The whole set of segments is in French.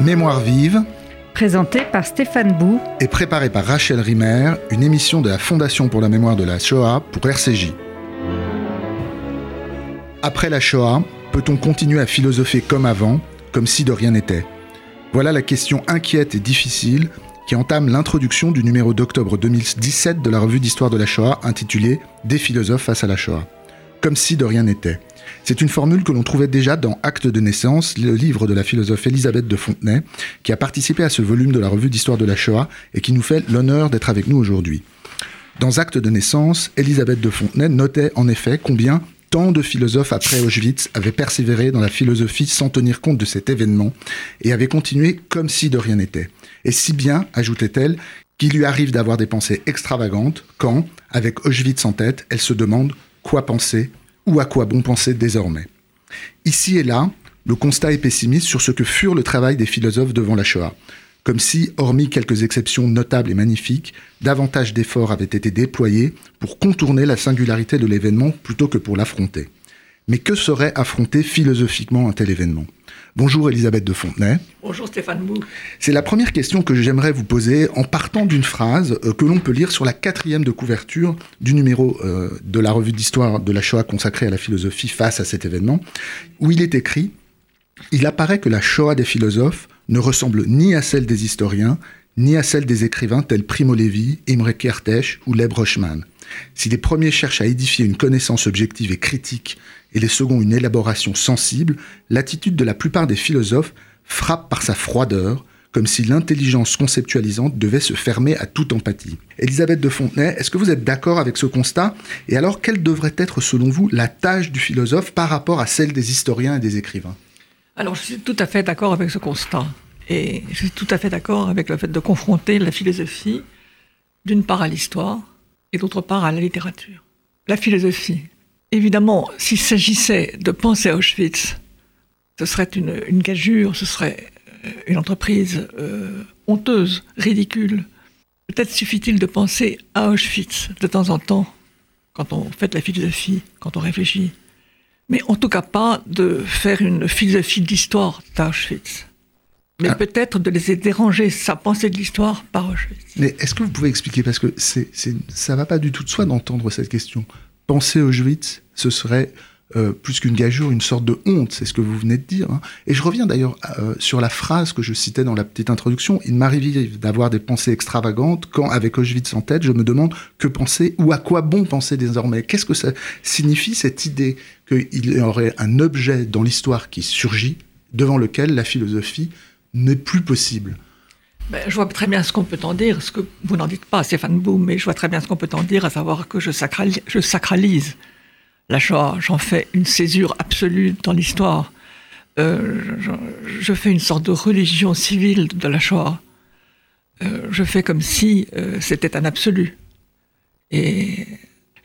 Mémoire vive, présenté par Stéphane Bou et préparé par Rachel Rimer, une émission de la Fondation pour la mémoire de la Shoah pour RCJ. Après la Shoah, peut-on continuer à philosopher comme avant, comme si de rien n'était? Voilà la question inquiète et difficile qui entame l'introduction du numéro d'octobre 2017 de la revue d'histoire de la Shoah intitulée Des philosophes face à la Shoah. Comme si de rien n'était. C'est une formule que l'on trouvait déjà dans Actes de naissance, le livre de la philosophe Elisabeth de Fontenay, qui a participé à ce volume de la revue d'histoire de la Shoah et qui nous fait l'honneur d'être avec nous aujourd'hui. Dans Actes de naissance, Elisabeth de Fontenay notait en effet combien tant de philosophes après Auschwitz avaient persévéré dans la philosophie sans tenir compte de cet événement et avaient continué comme si de rien n'était. Et si bien, ajoutait-elle, qu'il lui arrive d'avoir des pensées extravagantes quand, avec Auschwitz en tête, elle se demande quoi penser ou à quoi bon penser désormais. Ici et là, le constat est pessimiste sur ce que furent le travail des philosophes devant la Shoah, comme si, hormis quelques exceptions notables et magnifiques, davantage d'efforts avaient été déployés pour contourner la singularité de l'événement plutôt que pour l'affronter. Mais que serait affronter philosophiquement un tel événement? Bonjour Elisabeth de Fontenay. Bonjour Stéphane Mou. C'est la première question que j'aimerais vous poser en partant d'une phrase euh, que l'on peut lire sur la quatrième de couverture du numéro euh, de la revue d'histoire de la Shoah consacrée à la philosophie face à cet événement, où il est écrit Il apparaît que la Shoah des philosophes ne ressemble ni à celle des historiens, ni à celle des écrivains tels Primo Levi, Imre Kertész ou Leb Rochman. Si les premiers cherchent à édifier une connaissance objective et critique et les seconds une élaboration sensible, l'attitude de la plupart des philosophes frappe par sa froideur, comme si l'intelligence conceptualisante devait se fermer à toute empathie. Elisabeth de Fontenay, est-ce que vous êtes d'accord avec ce constat? Et alors, quelle devrait être, selon vous, la tâche du philosophe par rapport à celle des historiens et des écrivains? Alors, je suis tout à fait d'accord avec ce constat. Et je suis tout à fait d'accord avec le fait de confronter la philosophie, d'une part à l'histoire, et d'autre part à la littérature. La philosophie, Évidemment, s'il s'agissait de penser à Auschwitz, ce serait une, gageure, ce serait euh, une entreprise euh, honteuse, ridicule. Peut-être suffit-il de penser à Auschwitz de temps en temps, quand on fait de la philosophie, quand on réfléchit. Mais en tout cas pas de faire une philosophie d'histoire d'Auschwitz. Mais ah. peut-être de les déranger sa pensée de l'histoire par Auschwitz. Mais est-ce que vous pouvez expliquer Parce que c'est, ça va pas du tout de soi d'entendre cette question penser Auschwitz, ce serait euh, plus qu'une gageure, une sorte de honte, c'est ce que vous venez de dire. Hein. Et je reviens d'ailleurs euh, sur la phrase que je citais dans la petite introduction. Il m'arrive d'avoir des pensées extravagantes quand, avec Auschwitz en tête, je me demande que penser ou à quoi bon penser désormais. Qu'est-ce que ça signifie cette idée qu'il y aurait un objet dans l'histoire qui surgit devant lequel la philosophie n'est plus possible? Ben, je vois très bien ce qu'on peut en dire, ce que vous n'en dites pas, Stéphane Boum, mais je vois très bien ce qu'on peut en dire, à savoir que je, sacralise, je la Shoah, j'en fais une césure absolue dans l'histoire. Euh, je, je, fais une sorte de religion civile de la Shoah. Euh, je fais comme si euh, c'était un absolu. Et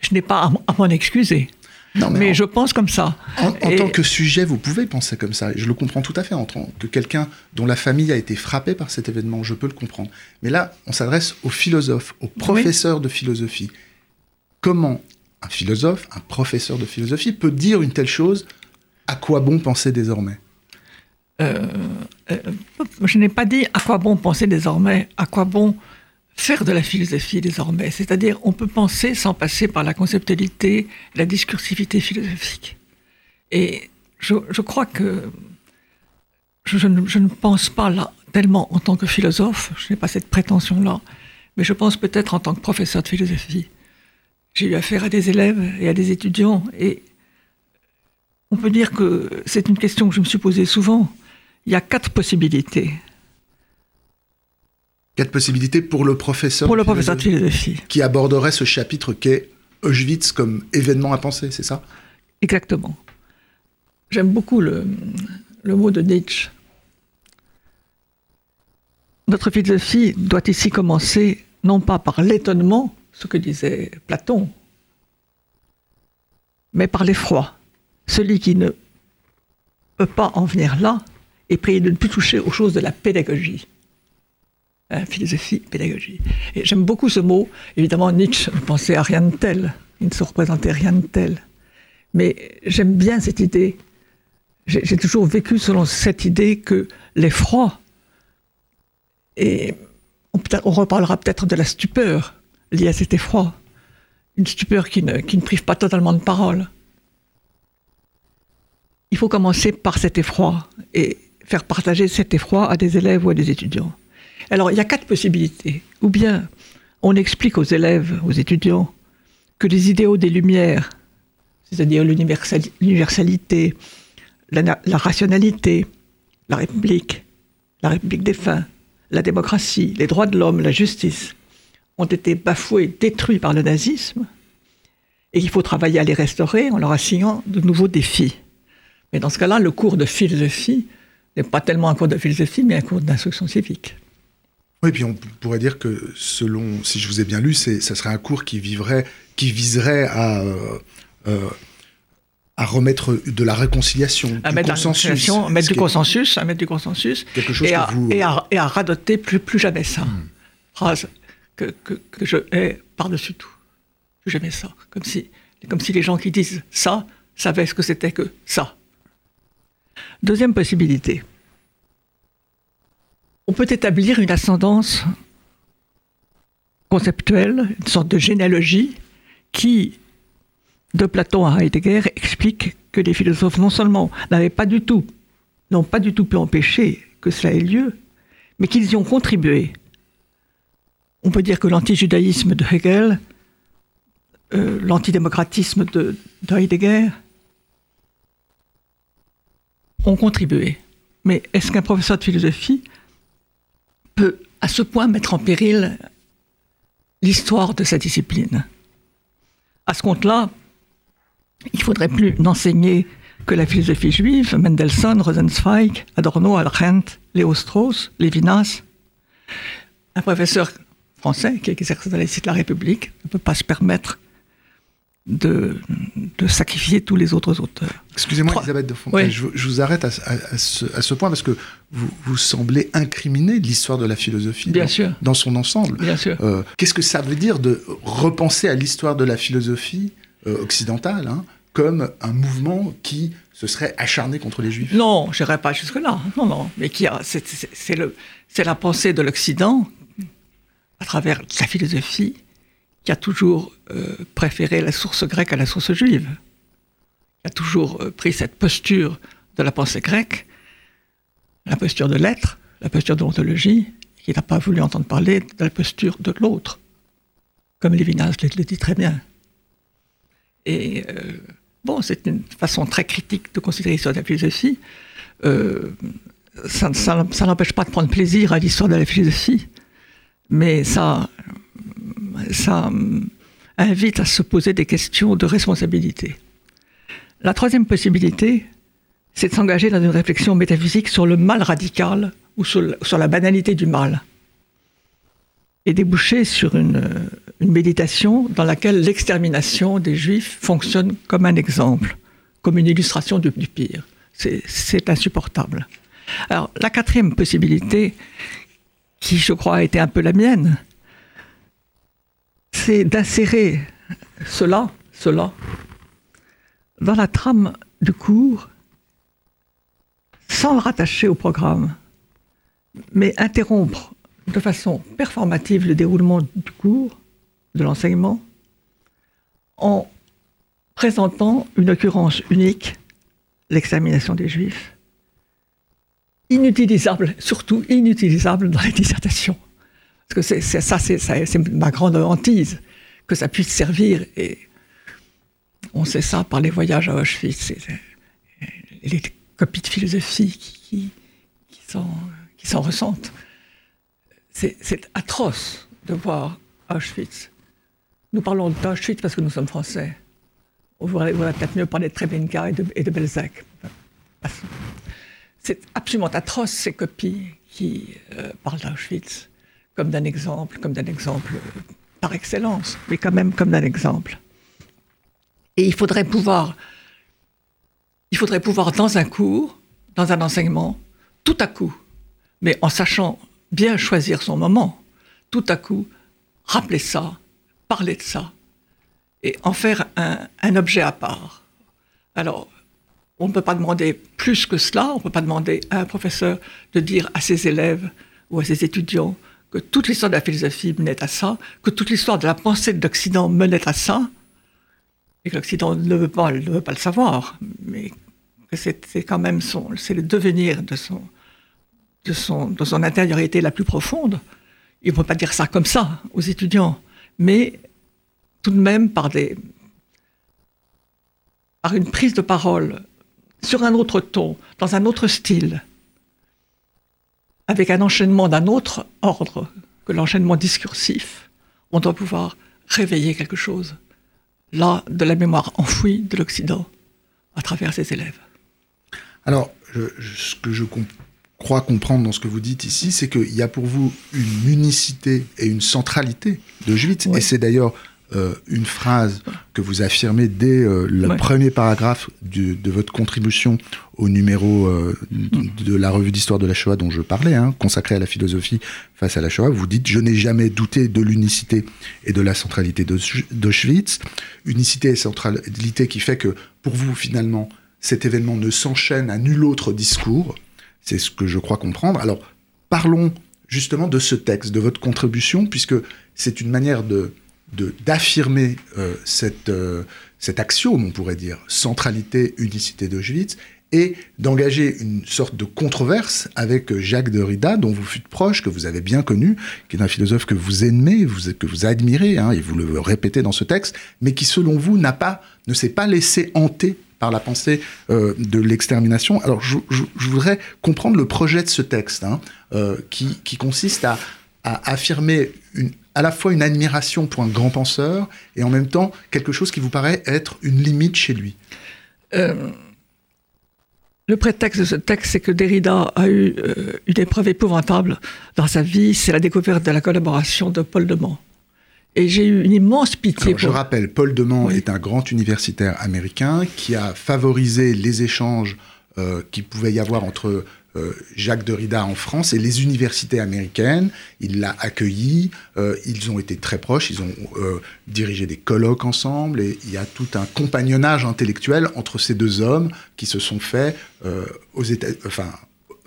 je n'ai pas à m'en excuser mais, je pense comme ça. En, tant que sujet, vous pouvez penser comme ça. Je le comprends tout à fait. En tant que quelqu'un dont la famille a été frappée par cet événement, je peux le comprendre. Mais là, on s'adresse aux philosophes, aux professeurs de philosophie. Comment un philosophe, un professeur de philosophie peut dire une telle chose? À quoi bon penser désormais? Euh, euh, Je n'ai pas dit à quoi bon penser désormais. À quoi bon faire de la philosophie désormais. C'est-à-dire, on peut penser sans passer par la conceptualité, la discursivité philosophique. Et je, crois que je, ne, pense pas là tellement en tant que philosophe, je n'ai pas cette prétention-là, mais je pense peut-être en tant que professeur de philosophie. J'ai eu affaire à des élèves et à des étudiants, et on peut dire que c'est une question que je me suis posée souvent. Il y a quatre possibilités Quatre possibilités pour le professeur. Pour le professeur de philosophie. Qui aborderait ce chapitre qu'est Auschwitz comme événement à penser, c'est ça? Exactement. J'aime beaucoup le, le mot de Nietzsche. Notre philosophie doit ici commencer non pas par l'étonnement, ce que disait Platon, mais par l'effroi. Celui qui ne peut pas en venir là est prié de ne plus toucher aux choses de la pédagogie. Philosophie, pédagogie. Et j'aime beaucoup ce mot. Évidemment, Nietzsche ne pensait à rien de tel. Il ne se représentait rien de tel. Mais j'aime bien cette idée. J'ai toujours vécu selon cette idée que l'effroi Et on, on reparlera peut-être de la stupeur liée à cet effroi. Une stupeur qui ne, qui ne prive pas totalement de parole. Il faut commencer par cet effroi et faire partager cet effroi à des élèves ou à des étudiants. Alors, il y a quatre possibilités. Ou bien, on explique aux élèves, aux étudiants, que les idéaux des Lumières, c'est-à-dire l'universalité, la, rationalité, la République, la République des fins, la démocratie, les droits de l'homme, la justice, ont été bafoués, détruits par le nazisme, et qu'il faut travailler à les restaurer en leur assignant de nouveaux défis. Mais dans ce cas-là, le cours de philosophie n'est pas tellement un cours de philosophie, mais un cours d'instruction civique. Oui, puis on pourrait dire que selon, si je vous ai bien lu, ça serait un cours qui vivrait, qui viserait à euh, euh, à remettre de la réconciliation, à du mettre consensus, mettre du consensus, à mettre du consensus, quelque chose et, à, vous... et, à, et, à, radoter plus, plus jamais ça. Hmm. Phrase que, que, que, je hais par-dessus tout. Plus jamais ça. Comme si, comme si les gens qui disent ça savaient ce que c'était que ça. Deuxième possibilité. On peut établir une ascendance conceptuelle, une sorte de généalogie qui de Platon à Heidegger explique que les philosophes non seulement n'avaient pas du tout, n'ont pas du tout pu empêcher que cela ait lieu, mais qu'ils y ont contribué. On peut dire que l'antijudaïsme de Hegel, euh, l'antidémocratisme de, de Heidegger ont contribué. Mais est-ce qu'un professeur de philosophie peut à ce point mettre en péril l'histoire de sa discipline À ce compte-là, il faudrait plus n'enseigner que la philosophie juive, Mendelssohn, Rosenzweig, Adorno, Arendt, Léo Strauss, Lévinas. Un professeur français qui exerce dans les sites de la République ne peut pas se permettre de, de sacrifier tous les autres auteurs. Excusez-moi, Elisabeth de Fontaine, je, vous arrête à, ce, point parce que vous, vous semblez incriminer l'histoire de la philosophie Bien dans, sûr. dans, son ensemble. Bien sûr. Euh, qu'est-ce que ça veut dire de repenser à l'histoire de la philosophie euh, occidentale hein, comme un mouvement qui se serait acharné contre les juifs? Non, je n'irai pas jusque-là. Non, non. Mais qui a, c'est, la pensée de l'Occident, à travers sa philosophie, qui a toujours euh, préféré la source grecque à la source juive. Qui a toujours euh, pris cette posture de la pensée grecque, la posture de l'être, la posture de l'ontologie, qui n'a pas voulu entendre parler de la posture de l'autre, comme Lévinas le dit très bien. Et euh, bon, c'est une façon très critique de considérer l'histoire de la philosophie. Ça, n'empêche pas de prendre plaisir à l'histoire de la philosophie, mais ça, ça invite à se poser des questions de responsabilité. La troisième possibilité, c'est de s'engager dans une réflexion métaphysique sur le mal radical ou sur la banalité du mal et déboucher sur une, méditation dans laquelle l'extermination des juifs fonctionne comme un exemple, comme une illustration du, pire. C'est insupportable. Alors, la quatrième possibilité, qui je crois a été un peu la mienne, c'est d'insérer cela, cela, dans la trame du cours, sans le rattacher au programme, mais interrompre de façon performative le déroulement du cours, de l'enseignement, en présentant une occurrence unique, l'examination des Juifs, inutilisable, surtout inutilisable dans les dissertations. Parce que ça, c'est ma grande hantise, que ça puisse servir. Et on sait ça par les voyages à Auschwitz, et les copies de philosophie qui, s'en ressentent c'est atroce de voir Auschwitz. Nous parlons d'Auschwitz parce que nous sommes français. On voudrait, peut-être mieux parler de Treblinka et de, et de Belzec. C'est absolument atroce ces copies qui euh, parlent d'Auschwitz comme d'un exemple, comme d'un exemple euh, par excellence, mais quand même comme d'un exemple. Et il faudrait pouvoir, il faudrait pouvoir dans un cours, dans un enseignement, tout à coup, mais en sachant bien choisir son moment, tout à coup, rappeler ça, parler de ça, et en faire un, objet à part. Alors, on ne peut pas demander plus que cela, on ne peut pas demander à un professeur de dire à ses élèves ou à ses étudiants que toute l'histoire de la philosophie menait à ça, que toute l'histoire de la pensée de l'Occident menait à ça, et que l'Occident ne veut pas, ne veut pas le savoir, mais que c'est quand même son, c'est le devenir de son, de son, de son intériorité la plus profonde. Il ne peut pas dire ça comme ça aux étudiants, mais tout de même par des, par une prise de parole sur un autre ton, dans un autre style, avec un enchaînement d'un autre ordre que l'enchaînement discursif, on doit pouvoir réveiller quelque chose, là, de la mémoire enfouie de l'Occident, à travers ses élèves. Alors, ce que je crois comprendre dans ce que vous dites ici, c'est qu'il y a pour vous une unicité et une centralité de Juif, et c'est d'ailleurs euh, une phrase que vous affirmez dès euh, le premier paragraphe de votre contribution au numéro euh, de, la revue d'histoire de la Shoah dont je parlais, hein, consacré à la philosophie face à la Shoah. Vous dites Je n'ai jamais douté de l'unicité et de la centralité d'Auschwitz. Unicité et centralité qui fait que pour vous, finalement, cet événement ne s'enchaîne à nul autre discours. C'est ce que je crois comprendre. Alors, parlons justement de ce texte, de votre contribution, puisque c'est une manière de d'affirmer euh, cette, euh, cet axiome, on pourrait dire, centralité, unicité d'Auschwitz, et d'engager une sorte de controverse avec Jacques Derrida, dont vous fûtes proche, que vous avez bien connu, qui est un philosophe que vous aimez, vous, que vous admirez, hein, et vous le répétez dans ce texte, mais qui, selon vous, n'a pas, ne s'est pas laissé hanter par la pensée euh, de l'extermination. Alors, je, voudrais comprendre le projet de ce texte, hein, qui, qui, consiste à affirmer une, à la fois une admiration pour un grand penseur et en même temps quelque chose qui vous paraît être une limite chez lui euh, Le prétexte de ce texte, c'est que Derrida a eu euh, une épreuve épouvantable dans sa vie, c'est la découverte de la collaboration de Paul de Man. Et j'ai eu une immense pitié. Je rappelle, Paul de Man est un grand universitaire américain qui a favorisé les échanges euh, qui pouvait y avoir entre Jacques Derrida en France et les universités américaines. Il l'a accueilli, euh, ils ont été très proches, ils ont euh, dirigé des colloques ensemble et il y a tout un compagnonnage intellectuel entre ces deux hommes qui se sont faits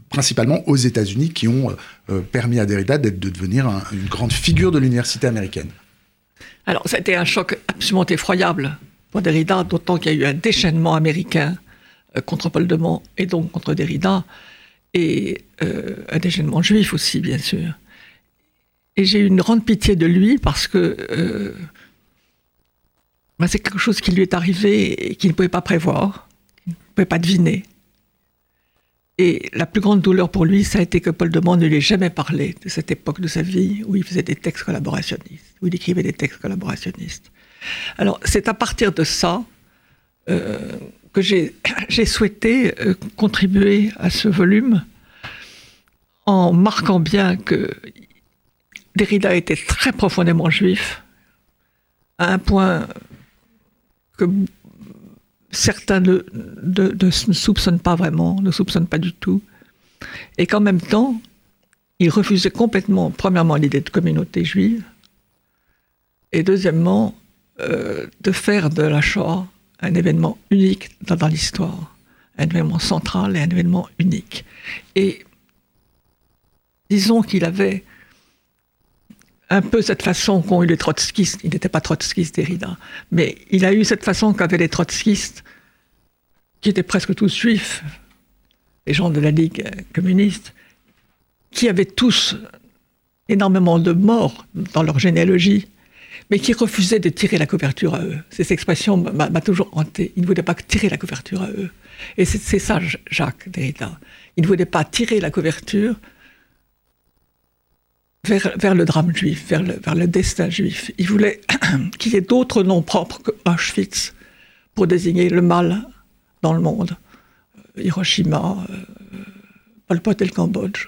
principalement aux États-Unis, qui ont permis à Derrida de devenir une grande figure de l'université américaine. Alors, ça a été un choc absolument effroyable pour Derrida, d'autant qu'il y a eu un déchaînement américain contre Paul de Man et donc contre Derrida et euh, un déchaînement juif aussi, bien sûr. Et j'ai eu une grande pitié de lui parce que euh, ben, c'est quelque chose qui lui est arrivé et qu'il ne pouvait pas prévoir, qu'il ne pouvait pas deviner. Et la plus grande douleur pour lui, ça a été que Paul de Man ne lui ait jamais parlé de cette époque de sa vie où il faisait des textes collaborationnistes, où il écrivait des textes collaborationnistes. Alors, c'est à partir de ça euh, que j'ai souhaité euh, contribuer à ce volume en marquant bien que Derrida était très profondément juif, à un point que certains ne, ne, soupçonnent pas vraiment, ne soupçonnent pas du tout, et qu'en même temps, il refusait complètement, premièrement, l'idée de communauté juive, et deuxièmement, euh, de faire de la Shoah un événement unique dans, l'histoire, un événement central et un événement unique. Et disons qu'il avait un peu cette façon qu'ont eu les trotskistes, il n'était pas trotskiste Derrida, mais il a eu cette façon qu'avaient les trotskistes, qui étaient presque tous juifs, les gens de la Ligue communiste, qui avaient tous énormément de morts dans leur généalogie, mais qui refusaient de tirer la couverture à eux. Cette expression m'a toujours hanté. Il ne voulait pas tirer la couverture à eux. Et c'est ça, Jacques Derrida. Il ne voulait pas tirer la couverture vers, le drame juif, vers le, destin juif. Il voulait qu'il y ait d'autres noms propres que Auschwitz pour désigner le mal dans le monde. Euh, Hiroshima, euh, Pol Pot et Cambodge.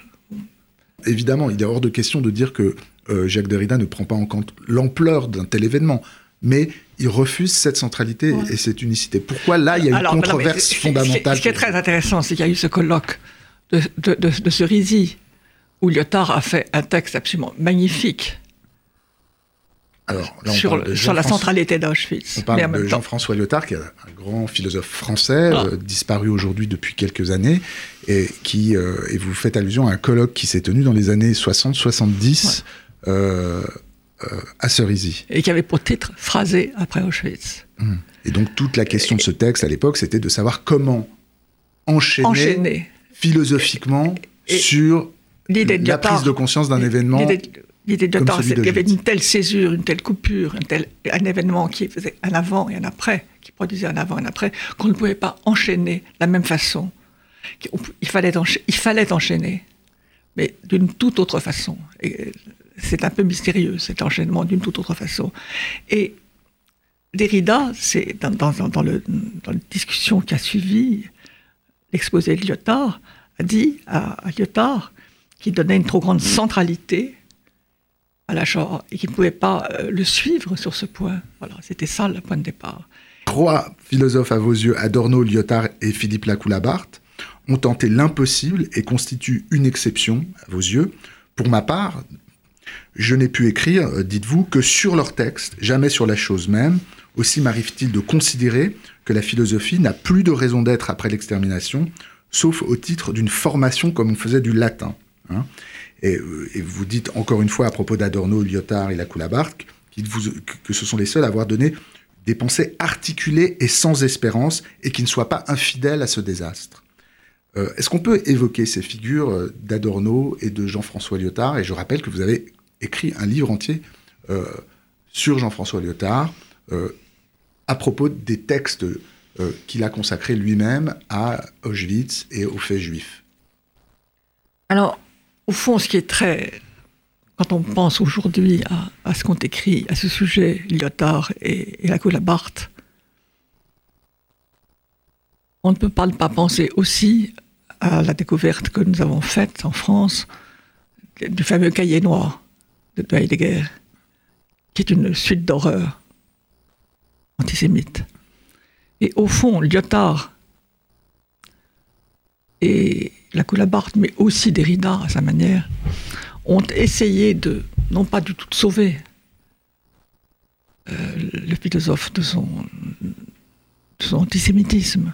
Évidemment, il est hors de question de dire que euh, Jacques Derrida ne prend pas en compte l'ampleur d'un tel événement. Mais il refuse cette centralité et cette unicité. Pourquoi là, il y a une controverse fondamentale Ce qui est très intéressant, c'est qu'il y a eu ce colloque de, de, où Lyotard a fait un texte absolument magnifique, Alors, là, on sur, parle de le- sur la Jean-François- centralité d'Auschwitz. On parle de Jean-François Lyotard, qui est un grand philosophe français, Ah. euh, disparu aujourd'hui depuis quelques années, et qui euh, et vous faites allusion à un colloque qui s'est tenu dans les années 60-70 euh, euh, à Cerisy. et qui avait pour titre Phrasé après Auschwitz. Et donc toute la question de ce texte à l'époque, c'était de savoir comment enchaîner, philosophiquement Et- sur L'idée de la prise de conscience d'un événement. De comme Lyotard, celui c'est qu'il y avait une telle césure, une telle coupure, un, tel, un événement qui faisait un avant et un après, qui produisait un avant et un après, qu'on ne pouvait pas enchaîner de la même façon. Il fallait, encha- il fallait enchaîner, mais d'une toute autre façon. Et c'est un peu mystérieux, cet enchaînement d'une toute autre façon. Et Derrida, c'est dans, dans- dans le, dans la discussion qui a suivi l'exposé de Lyotard, a dit à, à Lyotard qu'il donnait une trop grande centralité à la Shoah et qu'il ne pouvait pas euh, le suivre sur ce point. Voilà, c'était ça le point de départ. Trois philosophes à vos yeux, Adorno, Lyotard et Philippe Lacoue-Labarthe, ont tenté l'impossible et constituent une exception à vos yeux. Pour ma part, je n'ai pu écrire, euh, dites-vous, que sur leur texte, jamais sur la chose même. Aussi m'arrive-t-il de considérer que la philosophie n'a plus de raison d'être après l'extermination, sauf au titre d'une formation comme on faisait du latin. hein. Et, euh, et vous dites encore une fois à propos d'Adorno, Lyotard et Lacoue-Labarthe qu'ils vous- que- ce sont les seuls à avoir donné des pensées articulées et sans espérance et qui ne soient pas infidèles à ce désastre. Euh, Est-ce qu'on peut évoquer ces figures euh, d'Adorno et de Jean-François Lyotard? Et je rappelle que vous avez écrit un livre entier sur Jean-François Lyotard à propos des textes qu'il a consacrés lui-même à Auschwitz et aux faits juifs. Alors, au fond, ce qui est très. Quand on pense aujourd'hui à, ce qu'ont écrit à ce sujet Lyotard et, et Lacoue-Labarthe, on ne peut pas ne pas penser aussi à la découverte que nous avons faite en France du fameux cahier noir de de Heidegger, qui est une suite d'horreurs antisémites. Et au fond, Lyotard et Lacoue-Labarthe, mais aussi Derrida à sa manière, ont essayé de, non pas du tout de sauver euh, le philosophe de son, de son antisémitisme,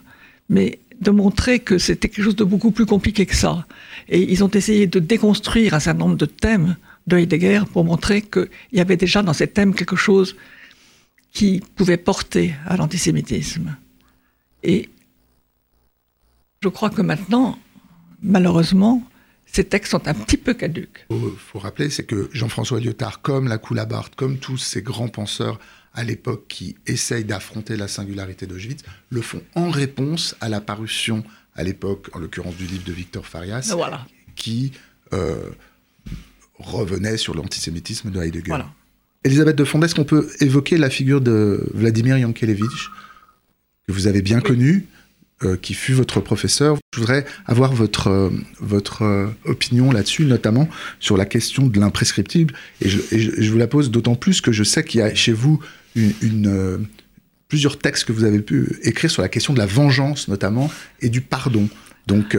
mais de montrer que c'était quelque chose de beaucoup plus compliqué que ça. Et ils ont essayé de déconstruire un certain nombre de thèmes de Heidegger pour montrer qu'il y avait déjà dans ces thèmes quelque chose qui pouvait porter à l'antisémitisme. Et je crois que maintenant, malheureusement, ces textes sont un petit peu caduques. Il faut rappeler, c'est que Jean-François Lyotard, comme Lacoue-Labarthe, comme tous ces grands penseurs à l'époque qui essayent d'affronter la singularité d'Auschwitz, le font en réponse à la parution à l'époque, en l'occurrence du livre de Victor Farias, Voilà. qui euh, revenait sur l'antisémitisme de Heidegger. Voilà. Elisabeth de Fondé, est-ce qu'on peut évoquer la figure de Vladimir Yankelevitch, que vous avez bien connu, euh, qui fut votre professeur Je voudrais avoir votre, euh, votre euh, opinion là-dessus, notamment sur la question de l'imprescriptible. Et, je, vous la pose d'autant plus que je sais qu'il y a chez vous plusieurs textes que vous avez pu écrire sur la question de la vengeance, notamment, et du pardon. Donc,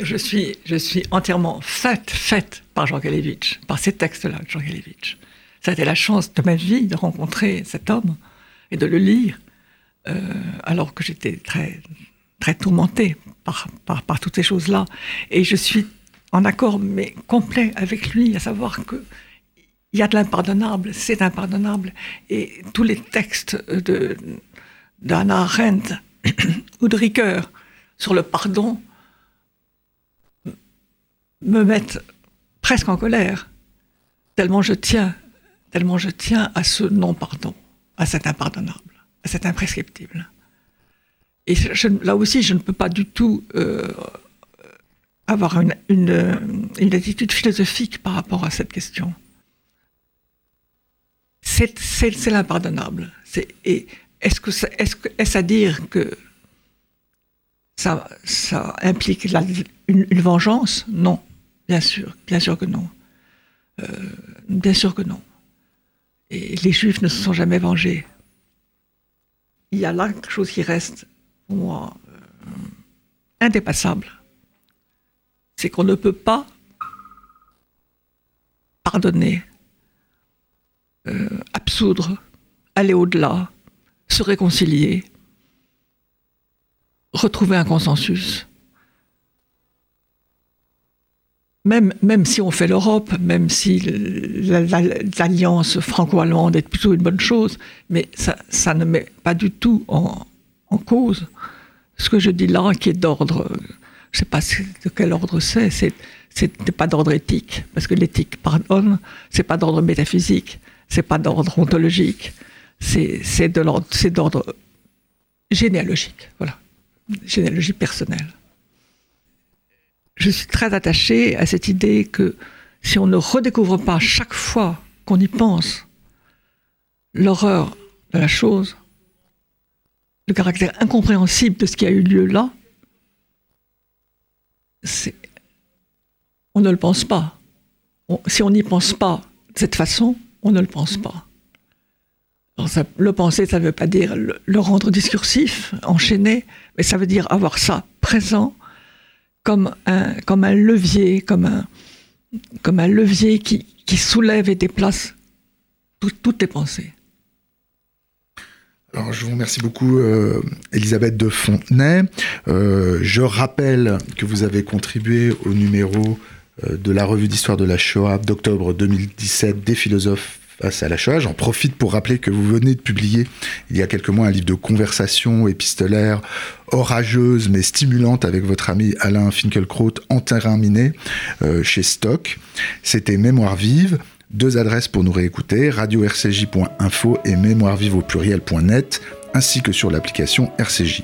Je suis, je suis entièrement faite, faite par Jean Galevitch, par ces textes-là de Jean Galevitch. Ça a été la chance de ma vie de rencontrer cet homme et de le lire, alors que j'étais très, très tourmentée par, par, par toutes ces choses-là. Et je suis en accord, mais complet avec lui, à savoir que il y a de l'impardonnable, c'est impardonnable. Et tous les textes de d'Anna Arendt ou de Ricoeur sur le pardon me mettent presque en colère, tellement je tiens, tellement je tiens à ce non-pardon, à cet impardonnable, à cet imprescriptible. Et là aussi, je ne peux pas du tout euh, avoir une, attitude philosophique par rapport à cette question. C'est c'est- c'est l'impardonnable. Est-ce que est-ce que- est-ce à dire que ça, ça implique une, vengeance? Non, bien sûr, bien sûr que non. Euh, bien sûr que non. Et les Juifs ne se sont jamais vengés. Il y a là quelque chose qui reste, euh, indépassable. C'est qu'on ne peut pas pardonner euh, absoudre, aller au-delà, se réconcilier, retrouver un consensus. Même, si on fait l'Europe, même si l'alliance franco-allemande est plutôt une bonne chose, mais ça ne met pas du tout en, en, cause ce que je dis là, qui est d'ordre, je ne sais pas de quel ordre c'est, c'est pas d'ordre éthique, parce que l'éthique pardonne, c'est pas d'ordre métaphysique, c'est pas d'ordre ontologique, c'est d'ordre généalogique, voilà, généalogie personnelle. Je suis très attachée à cette idée que si on ne redécouvre pas chaque fois qu'on y pense l'horreur de la chose, le caractère incompréhensible de ce qui a eu lieu là, on ne le pense pas. si on n'y pense pas de cette façon, on ne le pense pas. le penser, ça ne veut pas dire le, rendre discursif, enchaîné, mais ça veut dire avoir ça présent comme un, levier, comme un, comme un levier qui, soulève et déplace toutes tes pensées. Alors, je vous remercie beaucoup, euh, Elisabeth de Fontenay. Euh, je rappelle que vous avez contribué au numéro euh, de la revue d'histoire de la Shoah d'octobre 2017 des philosophes face à la Shoah. J'en profite pour rappeler que vous venez de publier il y a quelques mois un livre de conversation épistolaire orageuse mais stimulante avec votre ami Alain Finkielkraut en terrain miné euh, chez Stock. C'était Mémoire vive. Deux adresses pour nous réécouter, radio-rcj.info et mémoirevive au pluriel.net, ainsi que sur l'application RCJ.